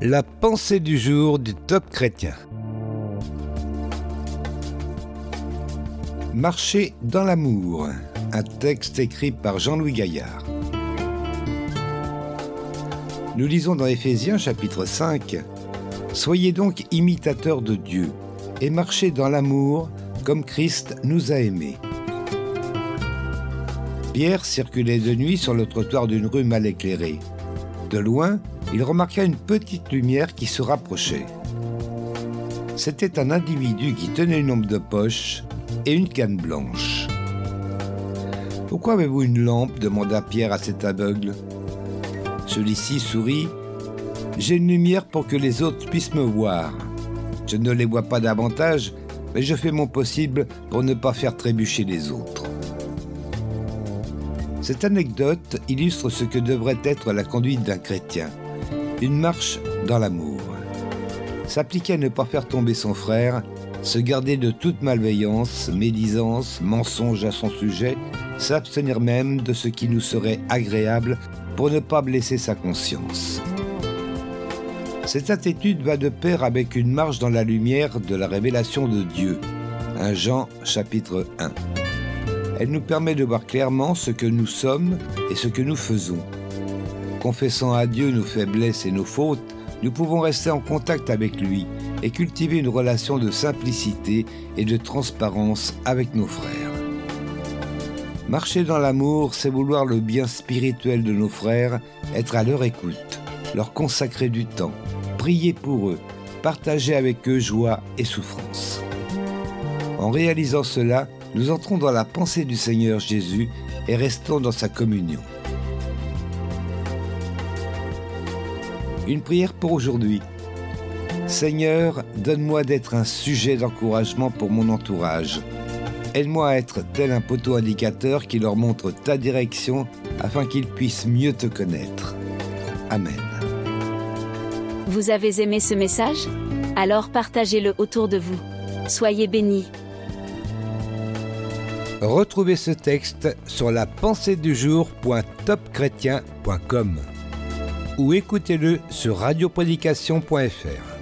La pensée du jour du top chrétien. Marcher dans l'amour, un texte écrit par Jean-Louis Gaillard. Nous lisons dans Éphésiens chapitre 5 Soyez donc imitateurs de Dieu et marchez dans l'amour comme Christ nous a aimés. Pierre circulait de nuit sur le trottoir d'une rue mal éclairée. De loin, il remarqua une petite lumière qui se rapprochait. C'était un individu qui tenait une lampe de poche et une canne blanche. Pourquoi avez-vous une lampe demanda Pierre à cet aveugle. Celui-ci sourit. J'ai une lumière pour que les autres puissent me voir. Je ne les vois pas davantage, mais je fais mon possible pour ne pas faire trébucher les autres. Cette anecdote illustre ce que devrait être la conduite d'un chrétien. Une marche dans l'amour. S'appliquer à ne pas faire tomber son frère, se garder de toute malveillance, médisance, mensonge à son sujet, s'abstenir même de ce qui nous serait agréable pour ne pas blesser sa conscience. Cette attitude va de pair avec une marche dans la lumière de la révélation de Dieu. 1 Jean chapitre 1. Elle nous permet de voir clairement ce que nous sommes et ce que nous faisons. Confessant à Dieu nos faiblesses et nos fautes, nous pouvons rester en contact avec lui et cultiver une relation de simplicité et de transparence avec nos frères. Marcher dans l'amour, c'est vouloir le bien spirituel de nos frères, être à leur écoute, leur consacrer du temps, prier pour eux, partager avec eux joie et souffrance. En réalisant cela, nous entrons dans la pensée du Seigneur Jésus et restons dans sa communion. Une prière pour aujourd'hui. Seigneur, donne-moi d'être un sujet d'encouragement pour mon entourage. Aide-moi à être tel un poteau indicateur qui leur montre ta direction afin qu'ils puissent mieux te connaître. Amen. Vous avez aimé ce message? Alors partagez-le autour de vous. Soyez bénis. Retrouvez ce texte sur la pensée du ou écoutez-le sur radioprédication.fr.